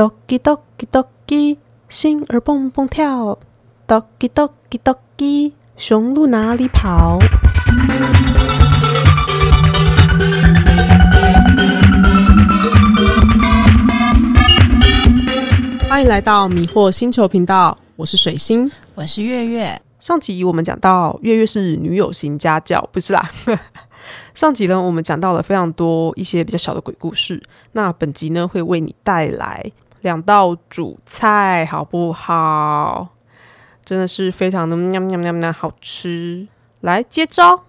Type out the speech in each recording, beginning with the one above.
Doggy Doggy Doggy，心儿蹦蹦跳。Doggy Doggy Doggy，雄鹿哪里跑？欢迎来到迷惑星球频道，我是水星，我是月月。上集我们讲到月月是女友型家教，不是啦。上集呢，我们讲到了非常多一些比较小的鬼故事。那本集呢，会为你带来两道主菜，好不好？真的是非常的喵喵喵喵好吃。来接招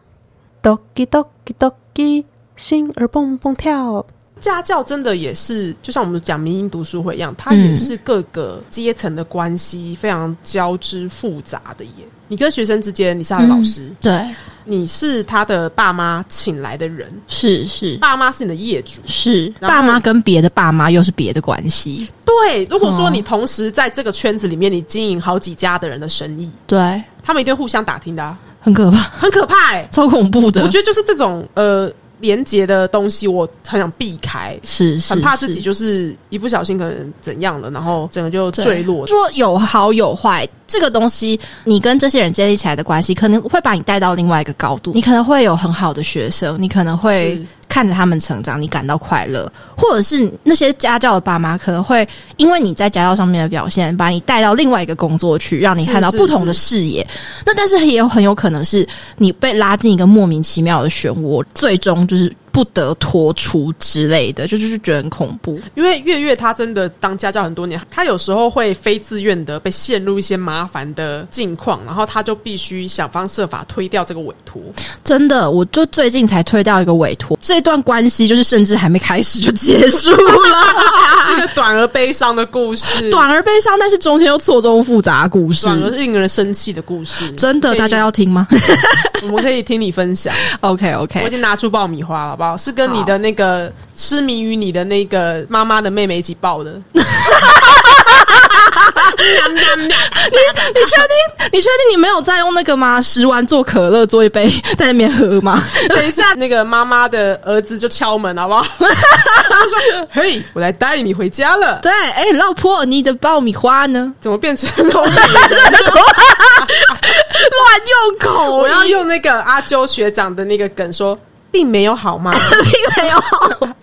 ，doki Doggy Doggy，心儿蹦蹦跳。家教真的也是，就像我们讲民营读书会一样，它也是各个阶层的关系非常交织复杂的耶。你跟学生之间，你是他的老师，对，你是他的爸妈请来的人，是是，爸妈是你的业主，是爸妈跟别的爸妈又是别的关系，对。如果说你同时在这个圈子里面，你经营好几家的人的生意，对，他们一定会互相打听的、啊，很可怕，很可怕哎、超恐怖的，我觉得就是这种呃连接的东西，我很想避开。是是很怕自己就是一不小心可能怎样了，然后整个就坠落。说有好有坏，这个东西你跟这些人建立起来的关系，可能会把你带到另外一个高度。你可能会有很好的学生，你可能会看着他们成长，你感到快乐，或者是那些家教的爸妈可能会因为你在家教上面的表现，把你带到另外一个工作去，让你看到不同的视野。那但是也有很有可能是你被拉进一个莫名其妙的漩涡，最终就是不得脱出之类的，就就是觉得很恐怖。因为月月她真的当家教很多年，她有时候会非自愿的被陷入一些麻烦的境况，然后她就必须想方设法推掉这个委托。真的，我就最近才推掉一个委托，这段关系就是甚至还没开始就结束了，是一个短而悲伤的故事，短而悲伤，但是中间又错综复杂的故事。短而令人生气的故事。真的，大家要听吗 我们可以听你分享。OK OK，我已经拿出爆米花了，好不好？是跟你的那个痴迷于你的那个妈妈的妹妹一起抱的。你确定？你确定你没有在用那个吗？食完做可乐做一杯在那边喝吗？等一下，那个妈妈的儿子就敲门，好不好？他说：“嘿，我来带你回家了。对，哎、老婆，你的爆米花呢？”怎么变成？乱用口我要用那个阿啾学长的那个梗说，并没有好吗？并没有。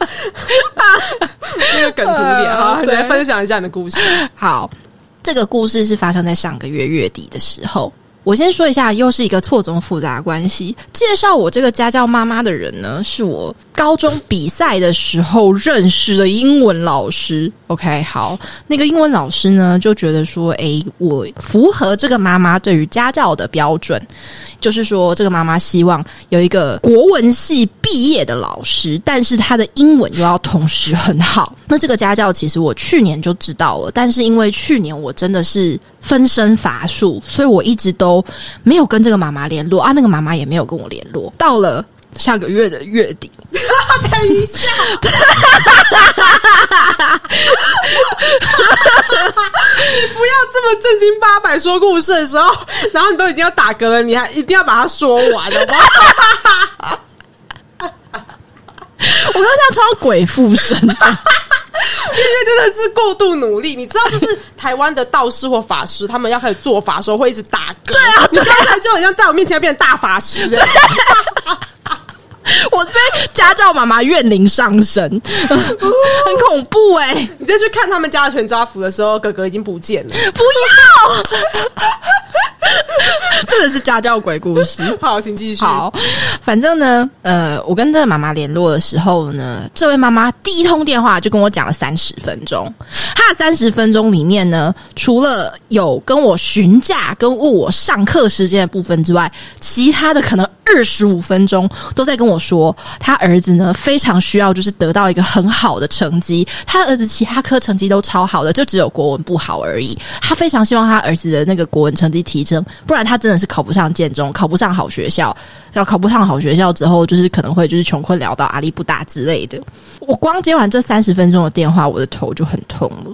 那个梗图点啊，你来分享一下你的故事。好，这个故事是发生在上个月月底的时候。我先说一下，又是一个错综复杂的关系。介绍我这个家教妈妈的人呢，是我高中比赛的时候认识的英文老师。OK，好，那个英文老师呢就觉得说，诶，我符合这个妈妈对于家教的标准，就是说这个妈妈希望有一个国文系毕业的老师，但是他的英文又要同时很好。那这个家教其实我去年就知道了，但是因为去年我真的是分身乏术，所以我一直都没有跟这个妈妈联络啊，那个妈妈也没有跟我联络。到了下个月的月底，等一下，你不要这么正经八百说故事的时候，然后你都已经要打嗝了，你还一定要把它说完，了吗？我刚刚超鬼附身，因为真的是过度努力，你知道，就是台湾的道士或法师，他们要开始做法的时候会一直打嗝。对啊，你刚才就好像在我面前要变成大法师、欸，我被家教妈妈怨灵上身，很恐怖哎、你再去看他们家的全家福的时候，哥哥已经不见了。不要！这个是家教鬼故事。好，请继续。好，反正呢，呃，我跟这个妈妈联络的时候呢，这位妈妈第一通电话就跟我讲了三十分钟。她的三十分钟里面呢，除了有跟我询价、跟问我上课时间的部分之外，其他的可能二十五分钟都在跟我说，他儿子呢非常需要就是得到一个很好的成绩，他儿子其他科成绩都超好的，就只有国文不好而已。他非常希望他儿子的那个国文成绩提升，不然他真的是考不上建中，考不上好学校。要考不上好学校之后，就是可能会就是穷困潦倒、阿力不大之类的。我光接完这三十分钟的电话，我的头就很痛了。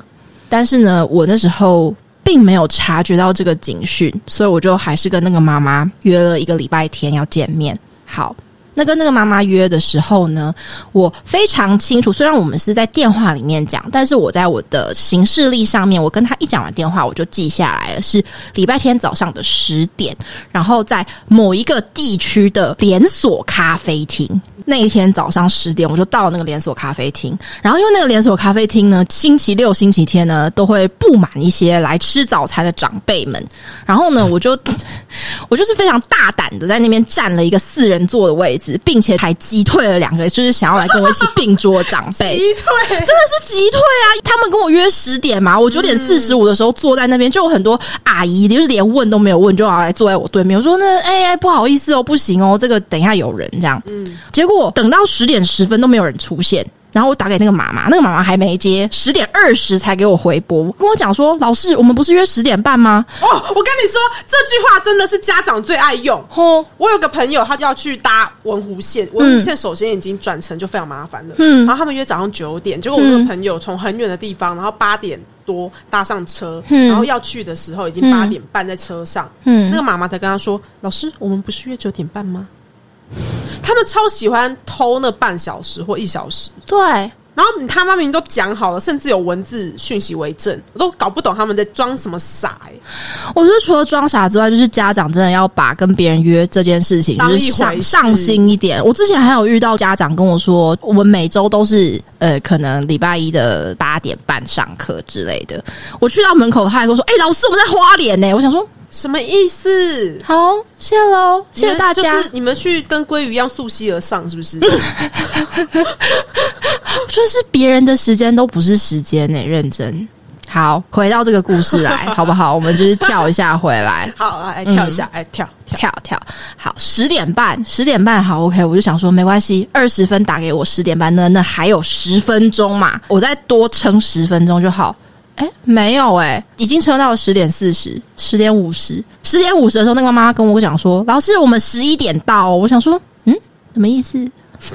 但是呢，我那时候并没有察觉到这个警讯，所以我就还是跟那个妈妈约了一个礼拜天要见面。好，那跟那个妈妈约的时候呢，我非常清楚，虽然我们是在电话里面讲，但是我在我的行事历上面，我跟他一讲完电话，我就记下来了，是礼拜天早上的十点，然后在某一个地区的连锁咖啡厅。那一天早上十点，我就到那个连锁咖啡厅。然后因为那个连锁咖啡厅呢，星期六、星期天呢都会布满一些来吃早餐的长辈们。然后呢，我就 我就是非常大胆的在那边占了一个四人座的位置，并且还击退了两个就是想要来跟我一起并桌的长辈。击退，真的是击退啊！他们跟我约十点嘛，我九点四十五的时候坐在那边，就有很多阿姨，就是连问都没有问，就要来坐在我对面。我说：“那哎哎，不好意思哦，不行哦，这个等一下有人这样。”嗯，结果等到十点十分都没有人出现。然后我打给那个妈妈，那个妈妈还没接，十点二十才给我回拨，跟我讲说：“老师，我们不是约十点半吗？哦，我跟你说，这句话真的是家长最爱用。？”哦，我有个朋友，他要去搭文湖线，文湖线首先已经转乘就非常麻烦了。嗯。然后他们约早上九点，结果我那个朋友从很远的地方，然后八点多搭上车，嗯。然后要去的时候已经八点半在车上，嗯。那个妈妈才跟他说：“老师，我们不是约九点半吗？”他们超喜欢偷那半小时或一小时，对，然后你他妈明明都讲好了，甚至有文字讯息为证，我都搞不懂他们在装什么傻、欸。我觉得除了装傻之外，就是家长真的要把跟别人约这件事情，就是当一回事上上心一点。我之前还有遇到家长跟我说，我们每周都是呃，可能礼拜一的八点半上课之类的。我去到门口，他还跟我说：“哎、老师，我们在花莲呢。”我想说，什么意思？好，谢喽，谢谢大家。就是你们去跟鲑鱼一样溯溪而上，是不是？就是别人的时间都不是时间呢、认真。好，回到这个故事来，好不好？我们就是跳一下回来。好，来跳一下，哎、跳跳。跳跳，好，十点半，十点半，好，OK，我就想说没关系，二十分打给我，十点半那那还有十分钟嘛，我再多撑十分钟就好。哎，没有哎、已经撑到了十点四十，十点五十，十点五十的时候，那个妈妈跟我讲说：“老师，我们十一点到哦。”我想说，嗯，什么意思？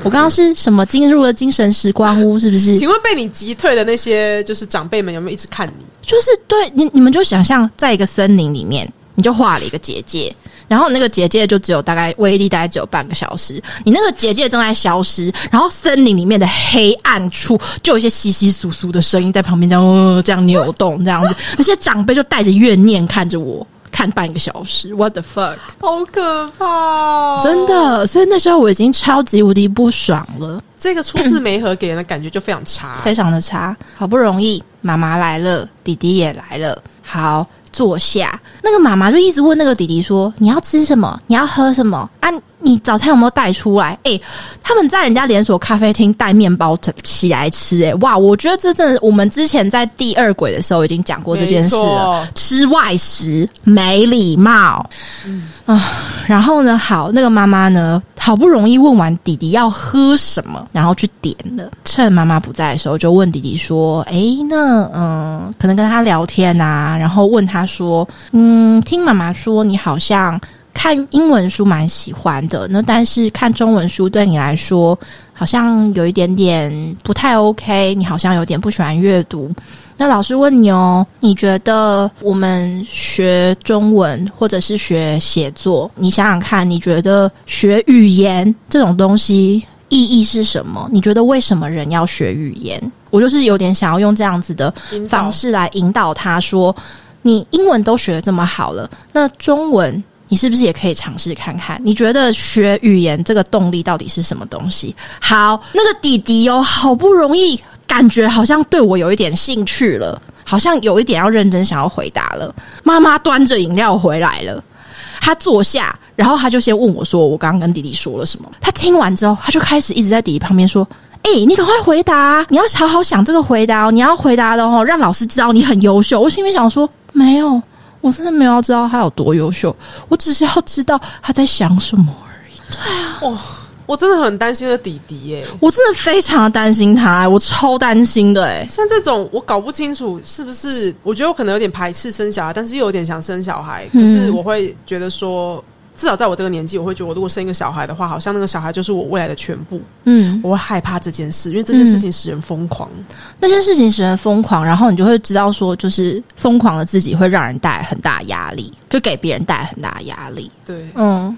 我刚刚是什么进入了精神时光屋，是不是？请问被你击退的那些就是长辈们有没有一直看你？就是对你，你们就想象在一个森林里面，你就画了一个结界，然后那个结界就只有大概威力大概只有半个小时，你那个结界正在消失，然后森林里面的黑暗处就有一些稀稀疏疏的声音在旁边这样、呃、这样扭动，这样子，那些长辈就带着怨念看着我。看半个小时，what the fuck，好可怕、哦！真，的，所以那时候我已经超级无敌不爽了，这个初次媒合给人的感觉就非常差。非常的差。好不容易妈妈来了，弟弟也来了，好坐下。那个妈妈就一直问那个弟弟说：“你要吃什么？你要喝什么啊？你早餐有没有带出来？”诶，他们在人家连锁咖啡厅带面包起来吃、诶，哇！我觉得这真的，我们之前在第二轨的时候已经讲过这件事了。吃外食没礼貌，嗯啊，然后呢，好，那个妈妈呢，好不容易问完弟弟要喝什么，然后去点了。趁妈妈不在的时候，就问弟弟说：“诶，那嗯，可能跟他聊天啊，然后问他说，嗯，听妈妈说你好像看英文书蛮喜欢的，那但是看中文书对你来说好像有一点点不太 OK，你好像有点不喜欢阅读。”那老师问你哦，你觉得我们学中文或者是学写作，你想想看，你觉得学语言这种东西意义是什么？你觉得为什么人要学语言？我就是有点想要用这样子的方式来引导他说，你英文都学得这么好了，那中文。你是不是也可以尝试看看？你觉得学语言这个动力到底是什么东西？好，那个弟弟哦，好不容易感觉好像对我有一点兴趣了，好像有一点要认真想要回答了。妈妈端着饮料回来了，他坐下，然后他就先问我说：“我刚刚跟弟弟说了什么？”他听完之后，他就开始一直在弟弟旁边说：“哎、你赶快回答、你要好好想这个回答哦，你要回答的哦，让老师知道你很优秀。”我心里想说：“没有，我真的没有要知道他有多优秀，我只是要知道他在想什么而已。”对啊我真的很担心的弟弟耶。我真的非常的担心他，我超担心的哎。像这种我搞不清楚是不是，我觉得我可能有点排斥生小孩，但是又有点想生小孩。可嗯是我会觉得说，至少在我这个年纪，我会觉得我如果生一个小孩的话，好像那个小孩就是我未来的全部。嗯，我会害怕这件事，因为这件事情使人疯狂。那些事情使人疯狂，然后你就会知道说，就是疯狂的自己会让人带来很大压力，就给别人带来很大压力。对，嗯，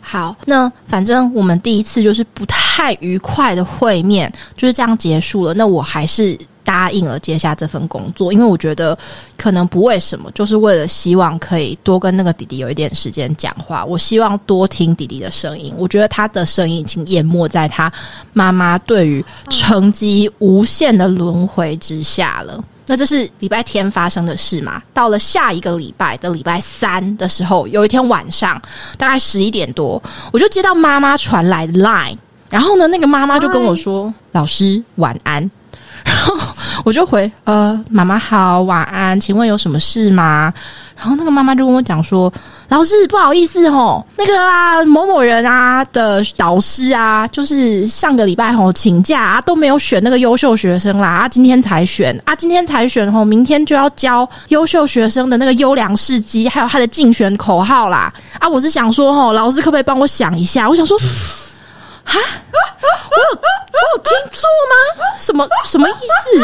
好，那反正我们第一次就是不太愉快的会面，就是这样结束了。那我还是答应了接下这份工作，因为我觉得可能不为什么，就是为了希望可以多跟那个弟弟有一点时间讲话。我希望多听弟弟的声音，我觉得他的声音已经淹没在他妈妈对于成绩无限的轮回之下了。那这是礼拜天发生的事嘛？到了下一个礼拜的礼拜三的时候，有一天晚上大概十一点多，我就接到妈妈传来的 line，然后呢，那个妈妈就跟我说：“老师晚安。”我就回：“呃，妈妈好，晚安，请问有什么事吗？”然后那个妈妈就跟我讲说：“老师不好意思哦，那个啊某某人啊的导师啊，就是上个礼拜吼请假啊，都没有选那个优秀学生啦啊，今天才选啊，今天才选吼，明天就要教优秀学生的那个优良事迹，还有他的竞选口号啦啊！我是想说吼，老师可不可以帮我想一下？我想说，哈，我有我有听错吗？什么什么意思？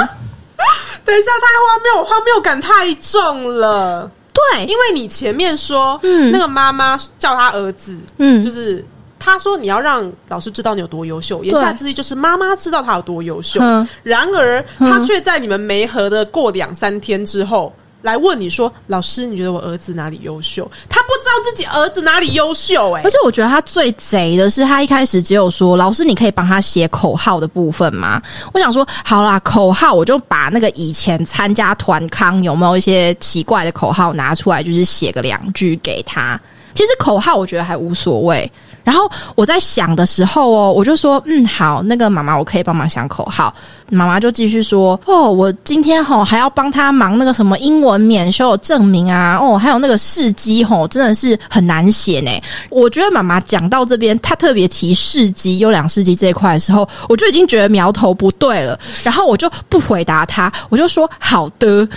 等一下，太荒谬，荒谬感太重了。对，因为你前面说，嗯那个妈妈叫他儿子，嗯就是他说你要让老师知道你有多优秀，言下之意就是妈妈知道他有多优秀。嗯然而，他却在你们没合的过两三天之后。来问你说，老师，你觉得我儿子哪里优秀？他不自己儿子哪里优秀、哎而，且我觉得他最贼的是，他一开始只有说：“老师，你可以帮他写口号的部分吗？”我想说，好啦，口号我就把那个以前参加团康有没有一些奇怪的口号拿出来，就是写个两句给他。其实口号我觉得还无所谓。然后我在想的时候哦，我就说，嗯，好，那个妈妈，我可以帮忙想口号。妈妈就继续说，哦，我今天吼还要帮他忙那个什么英文免修证明啊，哦，还有那个试机吼，真的是很难写呢。我觉得妈妈讲到这边，她特别提试机、优良试机这一块的时候，我就已经觉得苗头不对了。然后我就不回答她，我就说好的。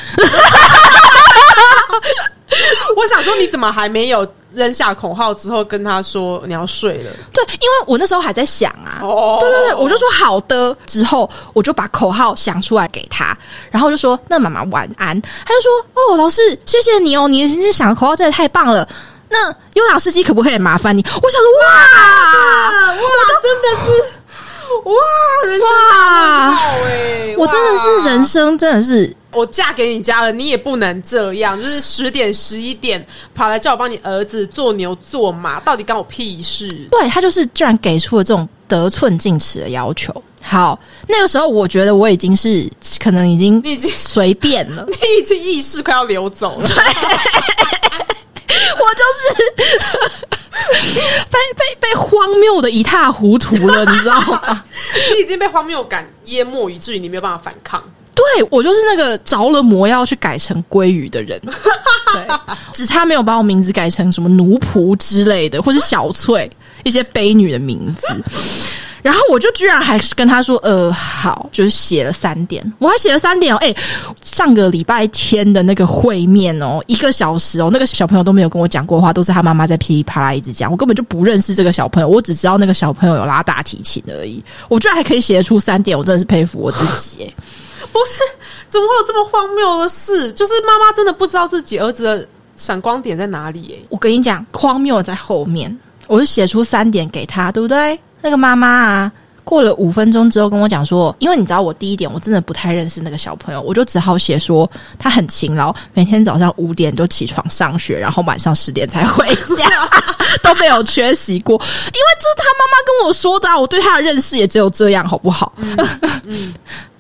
我想说，你怎么还没有扔下口号之后跟他说你要睡了？对，因为我那时候还在想啊，哦对对对，我就说好的，之后我就把口号想出来给他，然后就说那妈妈晚安，他就说哦，老师谢谢你哦，你你想的口号真的太棒了。那优雅司机可不可以麻烦你？我想说哇，哇，真的是哇，人生大美好哎！我真的是人，生真的是我嫁给你家了，你也不能这样，就是十点十一点跑来叫我帮你儿子做牛做马，到底干我屁事？对他就是居然给出了这种得寸进尺的要求。好，那个时候我觉得我已经是可能已经你已经随便了。你已经意识快要流走了，我就是 被被被荒谬的一塌糊涂了，你知道吗？你已经被荒谬感淹没，以至于你没有办法反抗。对我就是那个着了魔要去改成鲑鱼的人，对，只差没有把我名字改成什么奴仆之类的，或是小翠一些悲女的名字。然后我就居然还是跟他说，呃，好，就是写了三点，我还写了三点哦。哎，上个礼拜天的那个会面哦，一个小时哦，那个小朋友都没有跟我讲过话，都是他妈妈在噼里啪啦一直讲，我根本就不认识这个小朋友，我只知道那个小朋友有拉大提琴而已。我居然还可以写得出三点，我真的是佩服我自己哎。不是，怎么会有这么荒谬的事？就是妈妈真的不知道自己儿子的闪光点在哪里、欸？我跟你讲，荒谬在后面，我就写出三点给他，对不对？那个妈妈啊，过了五分钟之后跟我讲说，因为你知道我第一点我真的不太认识那个小朋友，我就只好写说他很勤劳，每天早上五点就起床上学，然后晚上十点才回家，都没有缺席过。因为这是他妈妈跟我说的、啊，我对他的认识也只有这样，好不好？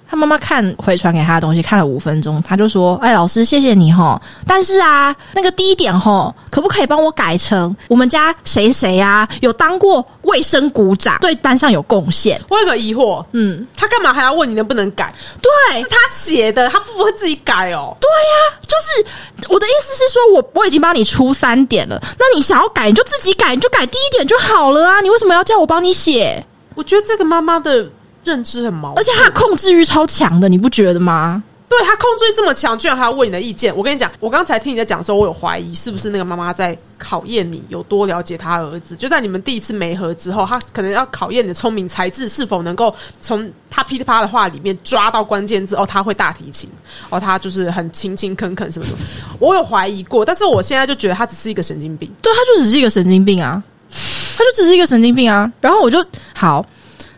他妈妈看回传给他的东西，看了五分钟，他就说：“哎，老师，谢谢你哈，但是啊，那个第一点哈，可不可以帮我改成我们家谁谁啊有当过卫生股长，对班上有贡献？我有个疑惑，嗯，他干嘛还要问你能不能改？对是他写的，他不会自己改哦。对呀、就是我的意思是说，我我已经帮你出三点了，那你想要改你就自己改，你就改第一点就好了啊，你为什么要叫我帮你写？我觉得这个妈妈的认知很矛盾，而且他控制欲超强的，你不觉得吗？对他控制欲这么强，居然还要问你的意见。我跟你讲，我刚才听你在讲的时候，我有怀疑是不是那个妈妈在考验你有多了解他儿子。就在你们第一次没合之后，他可能要考验你的聪明才智是否能够从他噼里啪啦的话里面抓到关键字。哦，他会大提琴，哦，他就是很勤勤恳恳什么什么。我有怀疑过，但是我现在就觉得他只是一个神经病。对，他就只是一个神经病啊。他就只是一个神经病啊。然后我就好。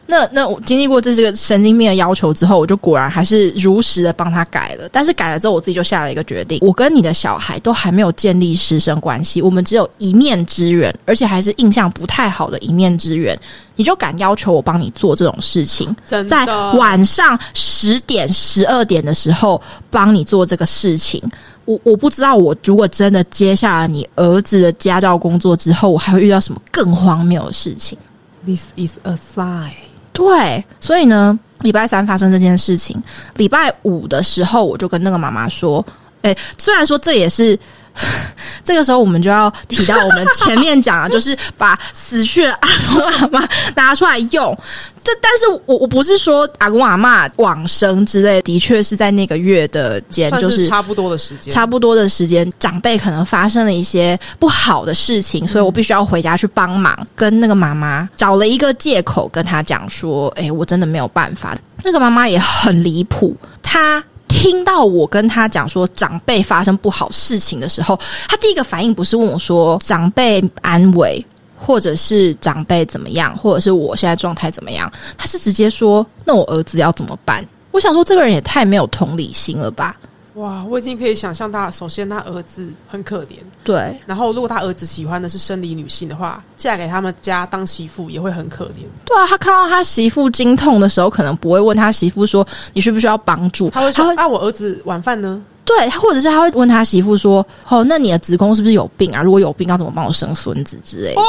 那那我经历过这是个神经病的要求之后，我就果然还是如实的帮他改了。但是改了之后，我自己就下了一个决定：我跟你的小孩都还没有建立师生关系，我们只有一面之缘，而且还是印象不太好的一面之缘，你就敢要求我帮你做这种事情？在晚上十点、十二点的时候帮你做这个事情，我我不知道，我如果真的接下了你儿子的家教工作之后，我还会遇到什么更荒谬的事情？This is a sign. 对，所以呢，礼拜三发生这件事情，礼拜五的时候，我就跟那个妈妈说：“哎，虽然说这也是。” 这个时候，我们就要提到我们前面讲啊，就是把死去的阿公阿妈拿出来用。这，但是我我不是说阿公阿妈往生之类，的确是在那个月的间，就是差不多的时间，差不多的时间，长辈可能发生了一些不好的事情，所以我必须要回家去帮忙，跟那个妈妈找了一个借口跟他讲说：“哎，我真的没有办法。”那个妈妈也很离谱，她。听到我跟他讲说长辈发生不好事情的时候，他第一个反应不是问我说长辈安慰，或者是长辈怎么样，或者是我现在状态怎么样，他是直接说那我儿子要怎么办？我想说这个人也太没有同理心了吧。哇，我已经可以想象他。首先，他儿子很可怜，对。然后，如果他儿子喜欢的是生理女性的话，嫁给他们家当媳妇也会很可怜。对啊，他看到他媳妇经痛的时候，可能不会问他媳妇说：“你需不需要帮助？”他会说：“那我儿子晚饭呢？”对，他或者是他会问他媳妇说：“哦，那你的子宫是不是有病啊？如果有病，要怎么帮我生孙子之类的？”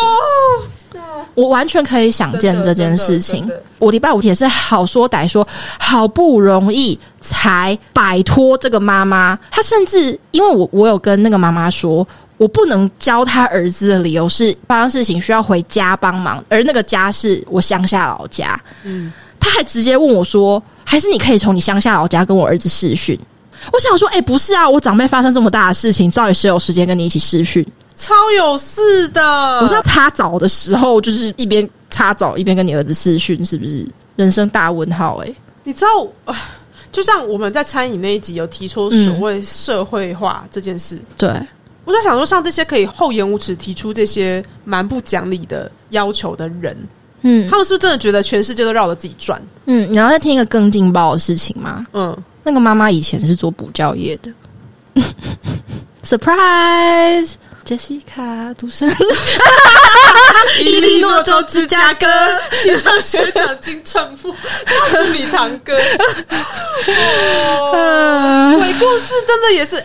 我完全可以想见这件事情。我礼拜五也是好说歹说，好不容易才摆脱这个妈妈。她甚至因为我我有跟那个妈妈说，我不能教他儿子的理由是发生事情需要回家帮忙，而那个家是我乡下老家。嗯，他还直接问我说：“还是你可以从你乡下老家跟我儿子视讯？”我想说：“哎，不是啊，我长辈发生这么大的事情，到底谁有时间跟你一起视讯？”超有事的！我像擦澡的时候，就是一边擦澡一边跟你儿子视讯，是不是人生大问号？哎，你知道，就像我们在餐饮那一集有提出所谓社会化这件事，对我在想说，像这些可以厚颜无耻提出这些蛮不讲理的要求的人，嗯，他们是不是真的觉得全世界都绕着自己转？嗯，然后再听一个更劲爆的事情吗？嗯，那个妈妈以前是做补教业的，surprise。杰西卡独生，伊利诺州芝加哥。西上学长金城富，他是你堂哥。鬼故事真的也是，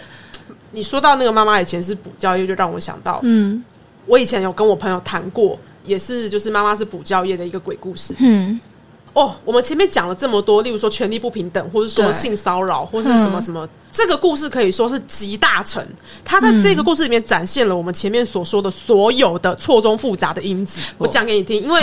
你说到那个妈妈以前是补教业，就让我想到，嗯，我以前有跟我朋友谈过，也是就是妈妈是补教业的一个鬼故事，嗯。哦，我们前面讲了这么多，例如说权力不平等，或者说性骚扰，或是什么什么，这个故事可以说是集大成。它在这个故事里面展现了我们前面所说的所有的错综复杂的因子。我讲给你听，因为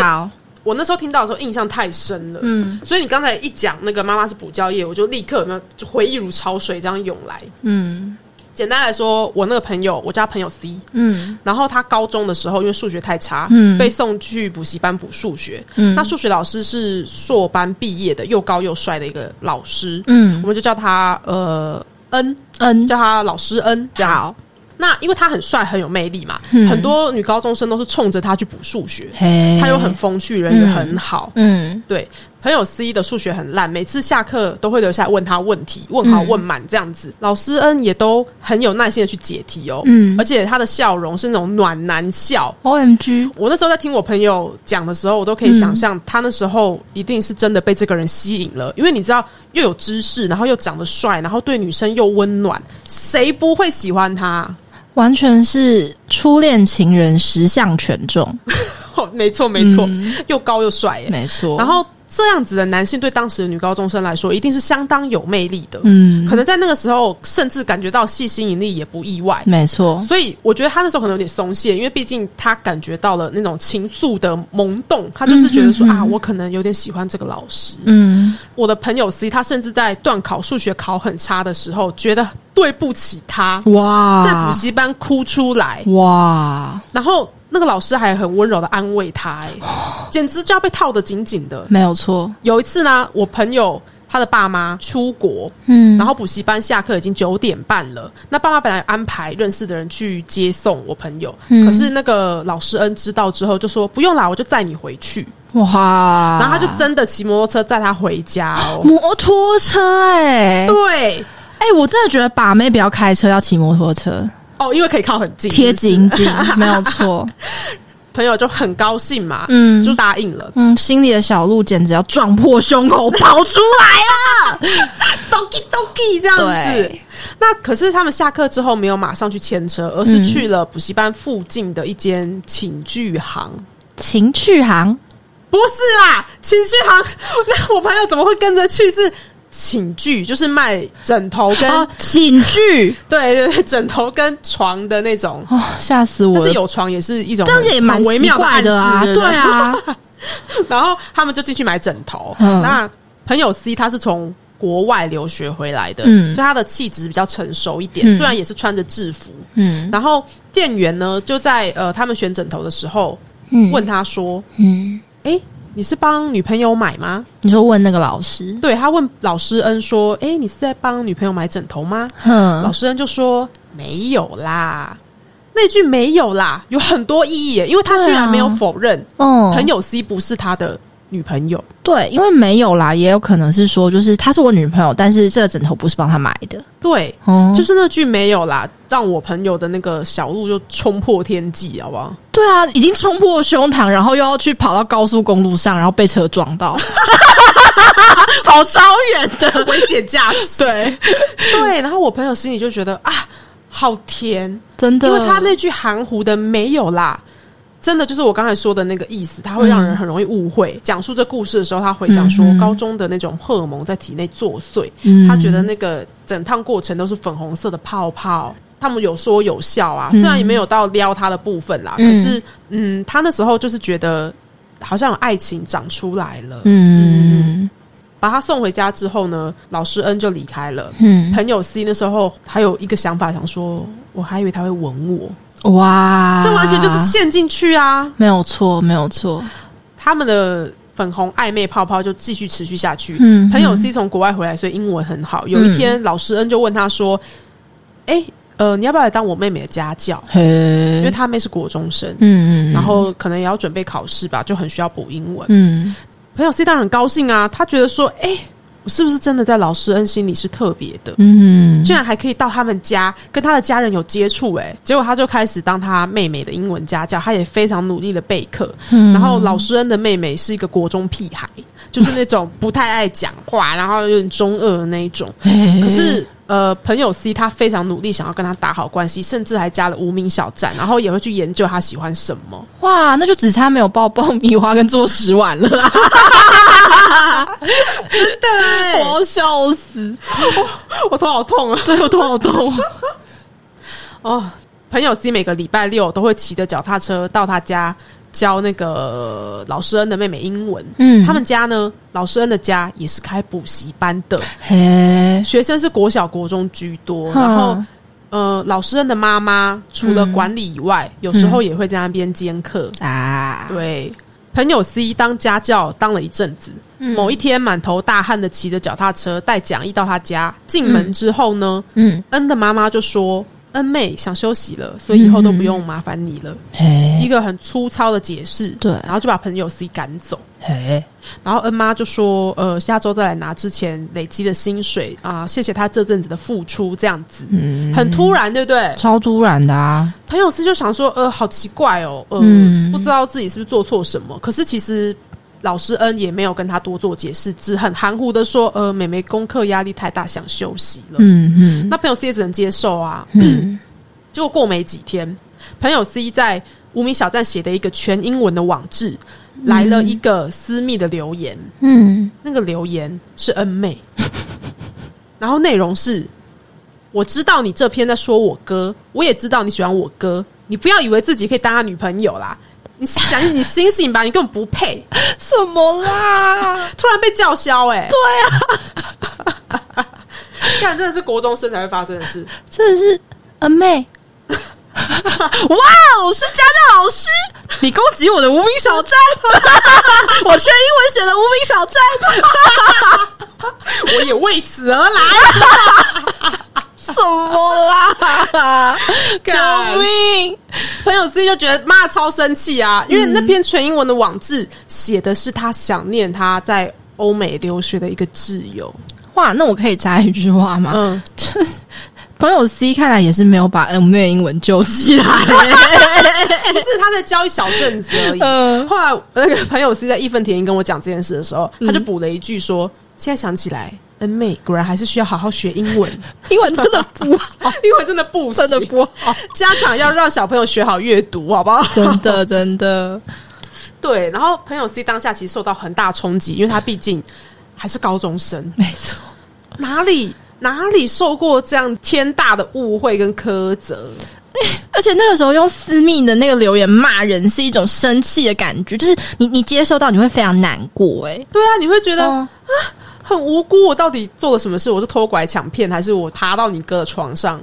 我那时候听到的时候印象太深了。嗯，所以你刚才一讲那个妈妈是补教业，我就立刻那回忆如潮水这样涌来。嗯。简单来说，我那个朋友，我叫朋友 C，嗯，然后他高中的时候因为数学太差，嗯，被送去补习班补数学，嗯，那数学老师是硕班毕业的，又高又帅的一个老师，嗯，我们就叫他呃 N N，，叫他老师恩，好。那因为他很帅，很有魅力嘛，很多女高中生都是冲着他去补数学，他又很风趣，人也很好，嗯，对。朋友 C 的数学很烂，每次下课都会留下来问他问题，问好问满这样子。老师恩也都很有耐心的去解题哦，嗯，而且他的笑容是那种暖男笑。O M G！我那时候在听我朋友讲的时候，我都可以想象他那时候一定是真的被这个人吸引了，因为你知道又有知识，然后又长得帅，然后对女生又温暖，谁不会喜欢他？完全是初恋情人十项全中。没错，没错，又高又帅，没错。然后。这样子的男性对当时的女高中生来说，一定是相当有魅力的。嗯，可能在那个时候，甚至感觉到细心引力也不意外。没错，所以我觉得他那时候可能有点松懈，因为毕竟他感觉到了那种情愫的萌动，他就是觉得说啊，我可能有点喜欢这个老师。嗯，我的朋友 C，他甚至在段考数学考很差的时候，觉得对不起他，哇，在补习班哭出来，哇，然后。那个老师还很温柔的安慰他，哎，简直就要被套得紧紧的。没有错。有一次呢，我朋友他的爸妈出国，嗯，然后补习班下课已经九点半了。那爸妈本来安排认识的人去接送我朋友，嗯可是那个老师恩知道之后就说不用啦，我就载你回去。哇，然后他就真的骑摩托车载他回家哦。摩托车、哎，对哎、我真的觉得把妹不要开车，要骑摩托车，哦，因为可以靠很近，贴紧紧，没有错。朋友就很高兴嘛，嗯就答应了。嗯，心里的小鹿简直要撞破胸口跑出来了。doki doki 这样子。那可是他们下课之后没有马上去牵车，而是去了补习班附近的一间寝具行。情趣行，不是啦，情趣行。那我朋友怎么会跟着去？是寝具，就是卖枕头跟、哦，寝具，对对对，枕头跟床的那种。哦，吓死我了！但是有床也是一种这样子也蛮微奇怪的啊，对啊，然后他们就进去买枕头。嗯。那朋友 C 他是从国外留学回来的，嗯。所以他的气质比较成熟一点。嗯。虽然也是穿着制服，嗯。然后店员呢就在呃他们选枕头的时候嗯。问他说嗯，：“哎、你是帮女朋友买吗你说问那个老师？”，对他问老师恩说：“哎、你是在帮女朋友买枕头吗？”哼老师恩就说：“没有啦。”那句没有啦，有很多意义，因为他居然没有否认哦朋友 C 不是他的女朋友。对，因为没有啦，也有可能是说，就是她是我女朋友，但是这个枕头不是帮她买的。对，哦，就是那句没有啦，让我朋友的那个小鹿就冲破天际，好不好？对啊，已经冲破胸膛，然后又要去跑到高速公路上，然后被车撞到，跑超远的。危险驾驶，对，对。然后我朋友心里就觉得啊，好甜，真的，因为他那句含糊的没有啦。真的就是我刚才说的那个意思，它会让人很容易误会。讲述这故事的时候，他回想说高中的那种荷尔蒙在体内作祟，嗯。他觉得那个整趟过程都是粉红色的泡泡，他们有说有笑啊，嗯。虽然也没有到撩他的部分啦，嗯。可是嗯，他那时候就是觉得好像有爱情长出来了。嗯。把他送回家之后呢，老师恩就离开了。嗯。朋友 C 那时候还有一个想法，想说我还以为他会吻我，嗯，哇，这完全就是陷进去啊！没有错，没有错。他们的粉红暧昧泡泡就继续持续下去。嗯朋友 C 从国外回来，所以英文很好。有一天，老师恩就问他说：“哎、呃，你要不要来当我妹妹的家教？嘿，因为他妹是国中生，嗯嗯，然后可能也要准备考试吧，就很需要补英文。嗯朋友 C 当然很高兴啊，他觉得说：哎、我是不是真的在老师恩心里是特别的？嗯，居然还可以到他们家跟他的家人有接触，哎，结果他就开始当他妹妹的英文家教，他也非常努力的备课。嗯然后老师恩的妹妹是一个国中屁孩，就是那种不太爱讲话，然后有点中二的那一种。可是呃，朋友 C 他非常努力想要跟他打好关系，甚至还加了无名小站，然后也会去研究他喜欢什么。哇，那就只差没有爆爆米花跟做十碗了啦，对，我要笑死，我头好痛啊！对我头好痛。哦，朋友 C 每个礼拜六都会骑着脚踏车到他家教那个老师恩的妹妹英文。嗯。他们家呢，老师恩的家也是开补习班的，嘿，学生是国小、国中居多。然后，呃，老师恩的妈妈除了管理以外，有时候也会在那边兼课。啊，对，朋友 C 当家教当了一阵子，某一天满头大汗的骑着脚踏车带讲义到他家，进门之后呢，嗯，恩的妈妈就说：“恩妹想休息了，所以以后都不用麻烦你了。一嘿，个很粗糙的解释，对然后就把朋友 C 赶走。然后恩妈就说：“呃，下周再来拿之前累积的薪水啊、谢谢他这阵子的付出，这样子。嗯，很突然，对不对？超突然的啊，朋友 C 就想说：“呃，好奇怪哦，呃，嗯不知道自己是不是做错什么。可是其实老师恩也没有跟他多做解释，只很含糊的说：‘呃，妹妹功课压力太大，想休息了。嗯嗯那朋友 C 也只能接受啊。嗯，结果过没几天，朋友 C 在无名小站写的一个全英文的网志，来了一个私密的留言。嗯，那个留言是恩妹，然后内容是：我知道你这篇在说我哥，我也知道你喜欢我哥，你不要以为自己可以当他女朋友啦。你想，你醒醒吧，你根本不配！什么啦？突然被叫嚣、欸，哎，对啊，看真的是国中生才会发生的事。真的是阿妹，哇哦，是家教老师，你攻击我的无名小站，我学英文写的无名小站，我也为此而来。什么啦？救命！朋友 C 就觉得妈超生气啊，因为那篇全英文的网志写的是他想念他在欧美留学的一个挚友。哇，那我可以加一句话吗？嗯，朋友 C 看来也是没有把 M 妹英文救起来。不是他在教一小阵子而已。嗯后来那个朋友 C 在义愤填膺跟我讲这件事的时候，他就补了一句说：“现在想起来，恩妹果然还是需要好好学英文，英文真的不好，英文真的不行真的不好，家长要让小朋友学好阅读，好不好？真的真的。对。然后朋友 C 当下其实受到很大冲击，因为他毕竟还是高中生，没错，哪里哪里受过这样天大的误会跟苛责？而且那个时候用私密的那个留言骂人，是一种生气的感觉，就是你你接受到你会非常难过、欸，对啊，你会觉得哦，很无辜。我到底做了什么事？我是偷拐抢骗，还是我爬到你哥的床上？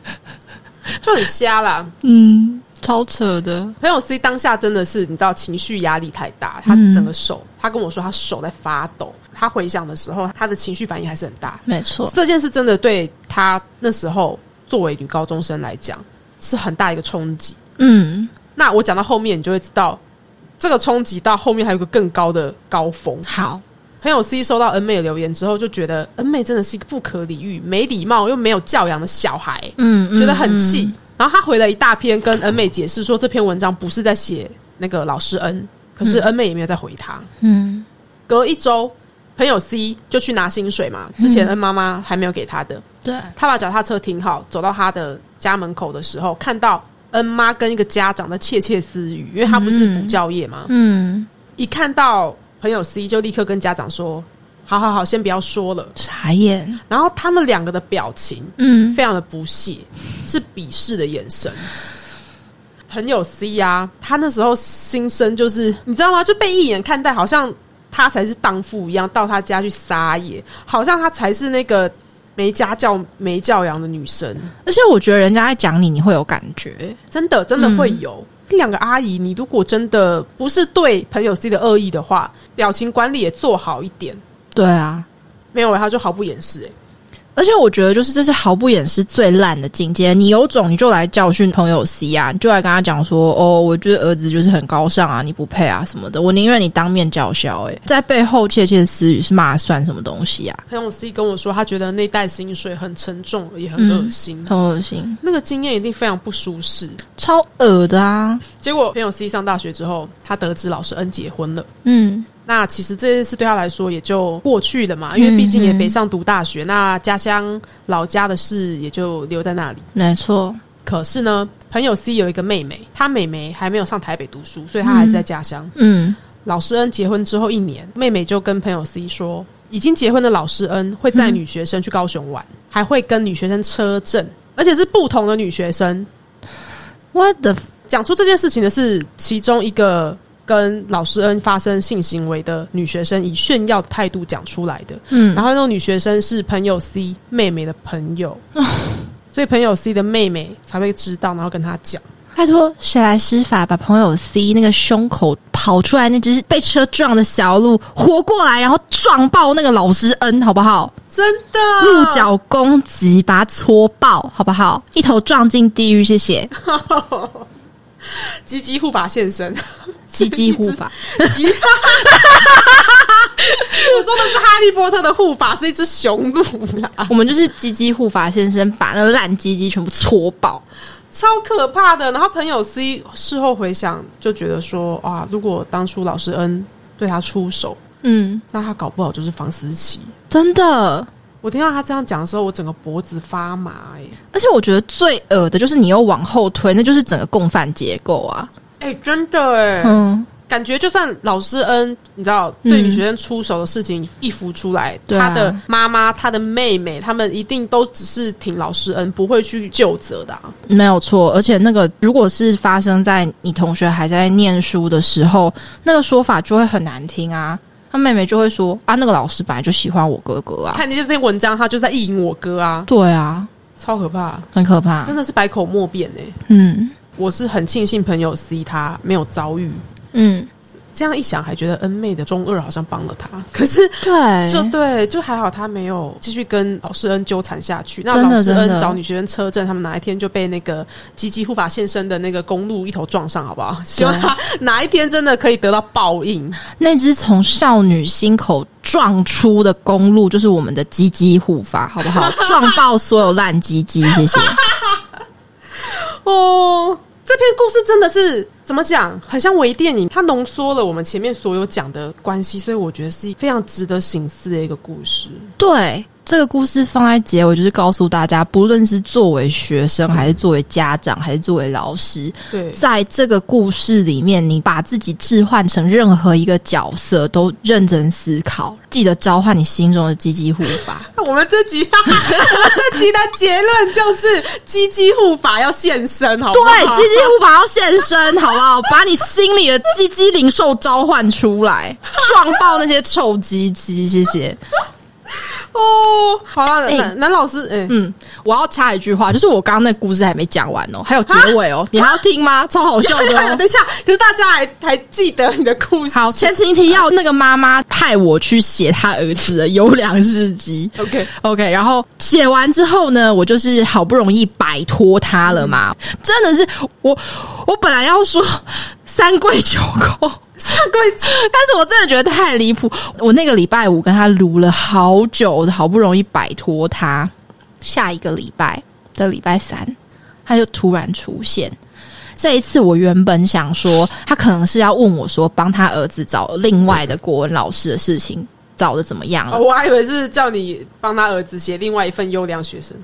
就很瞎啦。嗯，超扯的，朋友 C 当下真的是，你知道情绪压力太大，他嗯整个手，他跟我说他手在发抖。他回想的时候，他的情绪反应还是很大。没错，这件事真的对他那时候作为女高中生来讲是很大一个冲击。嗯，那我讲到后面，你就会知道这个冲击到后面还有一个更高的高峰。好，朋友 C 收到恩妹的留言之后，就觉得恩妹真的是一个不可理喻、没礼貌又没有教养的小孩，嗯，觉得很气。嗯。然后他回了一大篇跟恩妹解释说，这篇文章不是在写那个老师恩，可是恩妹也没有再回他。嗯，隔一周，朋友 C 就去拿薪水嘛，之前恩妈妈还没有给他的，对，他把脚踏车停好，走到他的家门口的时候，看到恩妈跟一个家长在窃窃私语，因为他不是补教业嘛，嗯，一看到朋友 C 就立刻跟家长说：“好好好，先不要说了。傻眼，”然后他们两个的表情嗯，非常的不屑，是鄙视的眼神。朋友 C 呀、他那时候心声就是你知道吗？就被一眼看待，好像他才是荡妇一样，到他家去撒野，好像他才是那个没家教、没教养的女生。而且我觉得人家在讲你，你会有感觉，真的，真的会有。这两个阿姨，你如果真的不是对朋友 C 的恶意的话，表情管理也做好一点。对啊，没有，他就毫不掩饰、欸。而且我觉得，就是这是毫不掩饰最烂的境界。你有种你就来教训朋友 C 啊，你就来跟他讲说：“哦，我觉得儿子就是很高尚啊，你不配啊什么的。”我宁愿你当面叫嚣，诶，在背后窃窃私语是骂算什么东西啊？朋友 C 跟我说，他觉得那袋薪水很沉重，也很恶心，很恶心，那个经验一定非常不舒适。超恶的啊！结果朋友 C 上大学之后，他得知老师 N 结婚了。嗯，那其实这件事对他来说也就过去了嘛，因为毕竟也北上读大学，那家乡老家的事也就留在那里。没错，可是呢，朋友 C 有一个妹妹，她妹妹还没有上台北读书，所以她还是在家乡。嗯老师恩结婚之后一年，妹妹就跟朋友 C 说，已经结婚的老师恩会载女学生去高雄玩，还会跟女学生车震，而且是不同的女学生。，What the？讲出这件事情的是其中一个跟老师恩发生性行为的女学生，以炫耀的态度讲出来的。嗯，然后那种女学生是朋友 C 妹妹的朋友，所以朋友 C 的妹妹才会知道，然后跟他讲。拜托，谁来施法把朋友 C 那个胸口跑出来那只被车撞的小鹿活过来，然后撞爆那个老师恩，好不好？真的鹿角攻击，把它戳爆，好不好？一头撞进地狱，谢谢。鸡鸡护法现身，鸡鸡护法，鸡。我说的是哈利波特的护法是一只雄鹿啦，我们就是鸡鸡护法先生，把那个烂鸡鸡全部搓爆。超可怕的。然后朋友 C 事后回想，就觉得说啊，如果当初老师恩对他出手，嗯，那他搞不好就是房思琪。真的。我听到他这样讲的时候，我整个脖子发麻、欸，而且我觉得最恶的就是你又往后推，那就是整个共犯结构啊。哎、真的哎、嗯，感觉就算老师恩，你知道嗯对女学生出手的事情一浮出来，他的妈妈、他的妹妹，他们一定都只是挺老师恩，不会去就责的、啊。没有错。而且那个如果是发生在你同学还在念书的时候，那个说法就会很难听啊。他妹妹就会说啊，那个老师本来就喜欢我哥哥啊。看这篇文章，他就在意淫我哥啊，对啊，超可怕，很可怕。真的是百口莫辩哎。嗯我是很庆幸朋友 C 他没有遭遇，嗯，这样一想还觉得恩妹的中二好像帮了他，可是对，就对，就还好他没有继续跟老师恩纠缠下去。那老师恩找女学生车震，他们哪一天就被那个积极护法现身的那个公路一头撞上，好不好？希望他哪一天真的可以得到报应。那只从少女心口撞出的公路，就是我们的鸡鸡护法，好不好？撞爆所有烂鸡鸡，谢谢。哦，这篇故事真的是怎么讲，很像微电影，它浓缩了我们前面所有讲的关系，所以我觉得是非常值得醒思的一个故事。对，这个故事放在结尾，就是告诉大家，不论是作为学生，还是作为家长，还是作为老师，对，在这个故事里面，你把自己置换成任何一个角色，都认真思考，记得召唤你心中的积极护法。我们这集，我们这集的结论就是鸡鸡护法要现身，好不对，好？鸡鸡护法要现身，好不好？把你心里的鸡鸡灵兽召唤出来，撞爆那些臭鸡鸡，谢谢。哦，好了，哎男男老师，哎、嗯，我要插一句话，就是我刚刚那故事还没讲完哦，还有结尾哦，你还要听吗？超好笑的哦。等一下，可是大家还还记得你的故事？好，前情提要，那个妈妈派我去写她儿子的优良事迹。，OK，OK，然后写完之后呢，我就是好不容易摆脱他了嘛，真的是我，我本来要说三跪九叩，三跪九但是我真的觉得太离谱。我那个礼拜五跟他撸了好久，好不容易摆脱他。下一个礼拜的礼拜三，他就突然出现。这一次，我原本想说，他可能是要问我说，帮他儿子找另外的国文老师的事情，找的怎么样了哦，？我还以为是叫你帮他儿子写另外一份优良学生。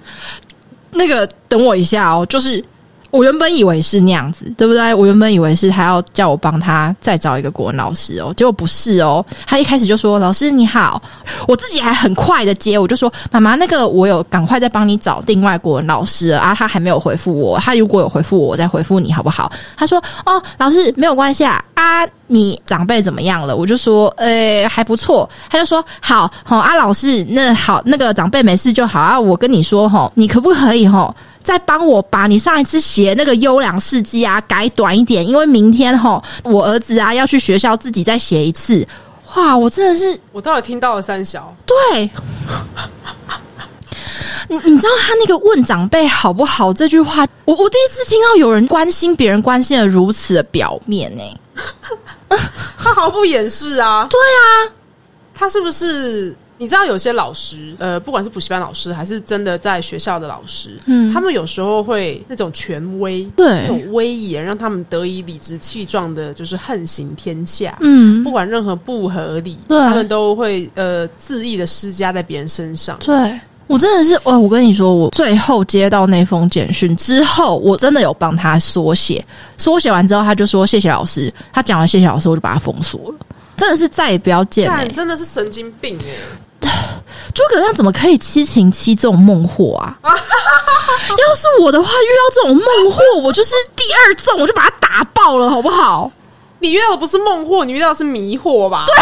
那个等我一下哦，就是我原本以为是那样子，对不对？我原本以为是他要叫我帮他再找一个国文老师哦，结果不是哦。他一开始就说：“老师你好。”我自己还很快的接，我就说：“妈妈，那个我有赶快再帮你找另外国文老师啊，他还没有回复我，他如果有回复我，我再回复你好不好？”他说：“哦，老师没有关系啊，啊，你长辈怎么样了？”我就说：“呃，还不错。”他就说：“好，好啊，老师，那好，那个长辈没事就好啊。我跟你说，哈，你可不可以哈？”再帮我把你上一次写那个优良事迹啊改短一点，因为明天哈我儿子啊要去学校自己再写一次。哇，我真的是我倒有听到了三小，对，你你知道他那个问长辈好不好这句话，我我第一次听到有人关心别人关心的如此的表面呢、他毫不掩饰啊。对啊，他是不是？你知道有些老师，呃，不管是补习班老师还是真的在学校的老师，嗯他们有时候会那种权威，对那种威严，让他们得以理直气壮的，就是横行天下。嗯不，管任何不合理，对他们都会呃恣意的施加在别人身上。对。我真的是，我我跟你说，我最后接到那封简讯之后，我真的有帮他缩写，缩写完之后，他就说谢谢老师。他讲完谢谢老师，我就把他封锁了。真的是再也不要见哎、干真的是神经病哎、诸葛亮怎么可以七情七这种孟获啊？要是我的话，遇到这种孟获，我就是第二纵，我就把他打爆了，好不好？你遇到的不是孟获，你遇到的是迷惑吧？对，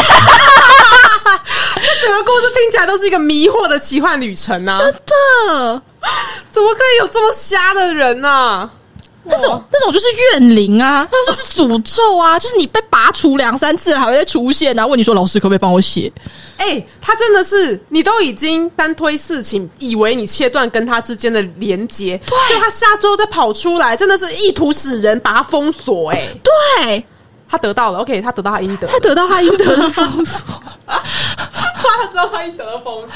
这整个故事听起来都是一个迷惑的奇幻旅程啊！真的，怎么可以有这么瞎的人啊？那种那种就是怨灵啊，那就是诅咒啊，就是你被拔除两三次还会再出现啊。问你说老师可不可以帮我写？哎、他真的是，你都已经单推事情，以为你切断跟他之间的连接，就他下周再跑出来，真的是意图使人把他封锁、哎，对。他得到了，OK，他得到他应得，他得到他应得的封锁，他得到他应得的封锁。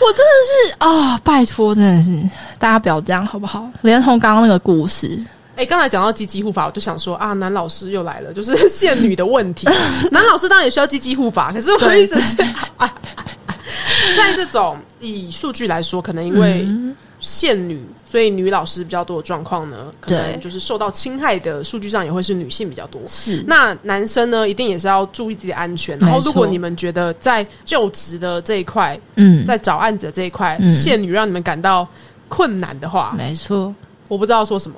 我真的是啊、拜托，真的是大家不要这样好不好？连同刚刚那个故事，哎，刚才讲到积极护法，我就想说啊，男老师又来了，就是 限女的问题。男老师当然也需要积极护法，可是我的意思是，啊 在这种以数据来说，可能因为限女，所以女老师比较多的状况呢，可能就是受到侵害的数据上也会是女性比较多。是那男生呢，一定也是要注意自己的安全。然后，如果你们觉得在就职的这一块，嗯，在找案子的这一块，嗯限女让你们感到困难的话，没错，我不知道说什么。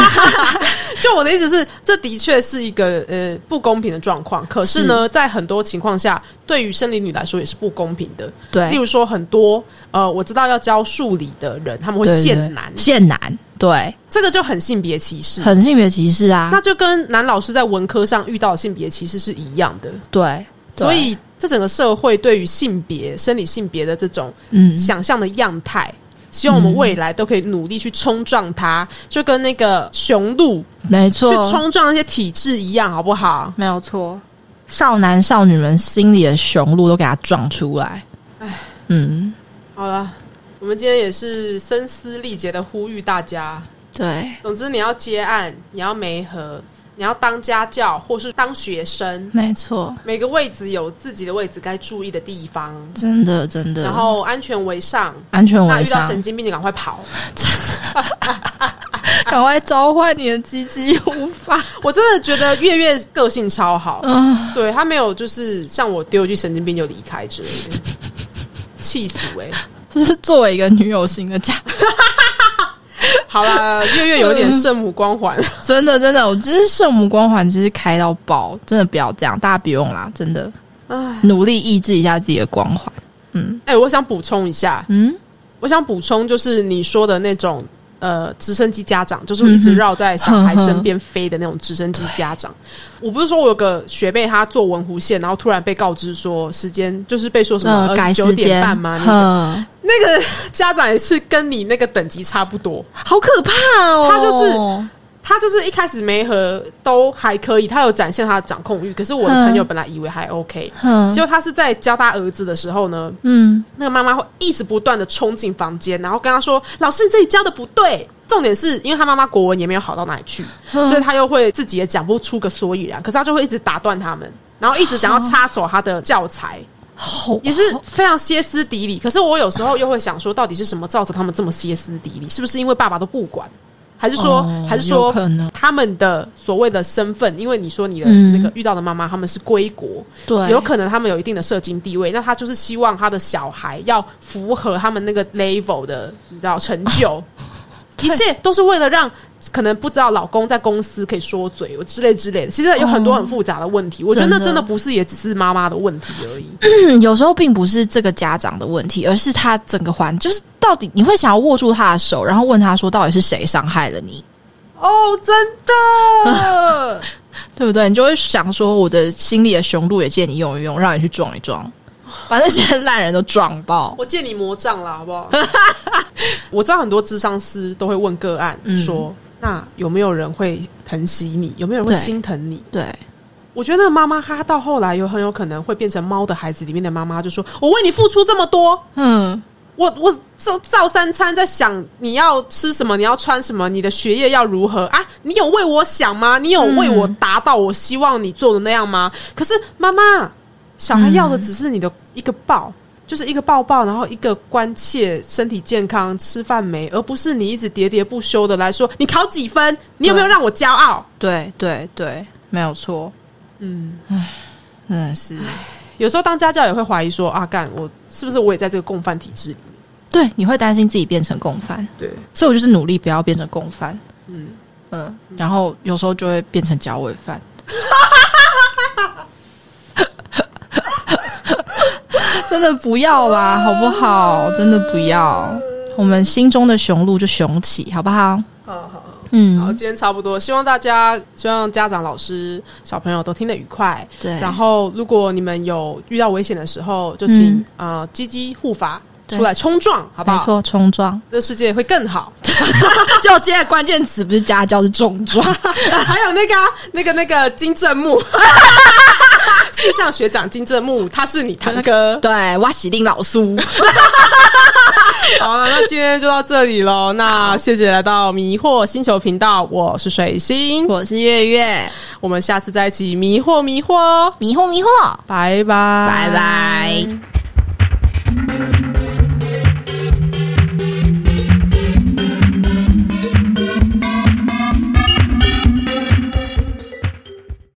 就我的意思是，这的确是一个呃不公平的状况。可是呢，在很多情况下，对于生理女来说也是不公平的。对，例如说，很多呃，我知道要教数理的人，他们会对限男，限男，对，这个就很性别歧视。很性别歧视啊。那就跟男老师在文科上遇到的性别歧视是一样的。对，对所以，这整个社会对于性别、生理性别的这种嗯，想象的样态，希望我们未来都可以努力去冲撞它，就跟那个雄鹿去没错去，冲撞那些体制一样，好不好？没有错。少男少女们心里的雄鹿都给它撞出来。嗯，好了，我们今天也是声嘶力竭的呼吁大家。对，总之，你要接案，你要媒合，你要当家教或是当学生，没错，每个位置有自己的位置该注意的地方，真的真的。然后安全为上。安全为上，那遇到神经病就赶快跑！赶快召唤你的鸡鸡无法。我真的觉得月月个性超好，嗯，对他没有就是像我丢一句神经病就离开之类的，气死哎、就是作为一个女友型的家，好啦，月月有一点圣母光环，真的真的，我觉得圣母光环真是开到爆，真的不要这样，大家不用啦，真的。唉，努力抑制一下自己的光环。嗯。哎、我想补充一下，嗯，我想补充就是你说的那种呃直升机家长，就是一直绕在小孩身边飞的那种直升机家长。我不是说我有个学妹她坐文湖线，然后突然被告知说时间就是被说什么呃，改九点半吗？那个。嗯，那个家长也是跟你那个等级差不多，好可怕哦！他就是他就是一开始没和都还可以，他有展现他的掌控欲。可是我的朋友本来以为还 OK，嗯结果他是在教他儿子的时候呢，嗯，那个妈妈会一直不断的冲进房间，然后跟他说：“老师，你这里教的不对。”重点是因为他妈妈国文也没有好到哪里去，所以他又会自己也讲不出个所以然。可是他就会一直打断他们，然后一直想要插手他的教材，好也是非常歇斯底里。可是我有时候又会想说，到底是什么造成他们这么歇斯底里？是不是因为爸爸都不管，还是说，哦还是说他们的所谓的身份？因为你说你的嗯那个遇到的妈妈，他们是归国，对，有可能他们有一定的社经地位，那他就是希望他的小孩要符合他们那个 level 的，你知道成就，一切都是为了让可能不知道老公在公司可以说嘴之类之类的。其实有很多很复杂的问题，我觉得那真的不是也只是妈妈的问题而已。嗯有时候并不是这个家长的问题，而是他整个环，就是到底你会想要握住他的手，然后问他说，到底是谁伤害了你，哦，真的，对不对？你就会想说，我的心里的雄鹿也借你用一用，让你去撞一撞，把那些烂人都撞爆。我借你魔杖了，好不好？我知道很多智商师都会问个案说，那有没有人会疼惜你？有没有人会心疼你？对，我觉得妈妈她到后来有很有可能会变成猫的孩子里面的妈妈，就说：“我为你付出这么多，嗯，我我照照三餐在想你要吃什么，你要穿什么，你的学业要如何啊？你有为我想吗？你有为我达到我希望你做的那样吗？可是妈妈，小孩要的只是你的一个抱。就是一个抱抱，然后一个关切身体健康、吃饭没，而不是你一直喋喋不休的来说你考几分，你有没有让我骄傲？对对对，没有错。嗯，真的是，有时候当家教也会怀疑说啊，干我是不是我也在这个共犯体制里？对，你会担心自己变成共犯，对，所以我就是努力不要变成共犯。嗯，嗯，然后有时候就会变成脚尾饭。真的不要啦，好不好？真的不要，我们心中的雄鹿就雄起，好不好？好好好，嗯，今天差不多，希望大家，希望家长、老师、小朋友都听得愉快。对，然后，如果你们有遇到危险的时候，就请、嗯呃积极护法对出来冲撞，好不好？没错，冲撞。这世界会更好。就今天的关键词不是家教，是重撞。还有那个啊、那个那个金正木，气象学长金正木，他是你堂哥。对，哇，喜定老苏，好了，那今天就到这里喽。那谢谢来到迷惑星球频道，我是水星，我是月月，我们下次再一起迷惑迷惑哦，迷惑迷惑，拜拜，拜拜。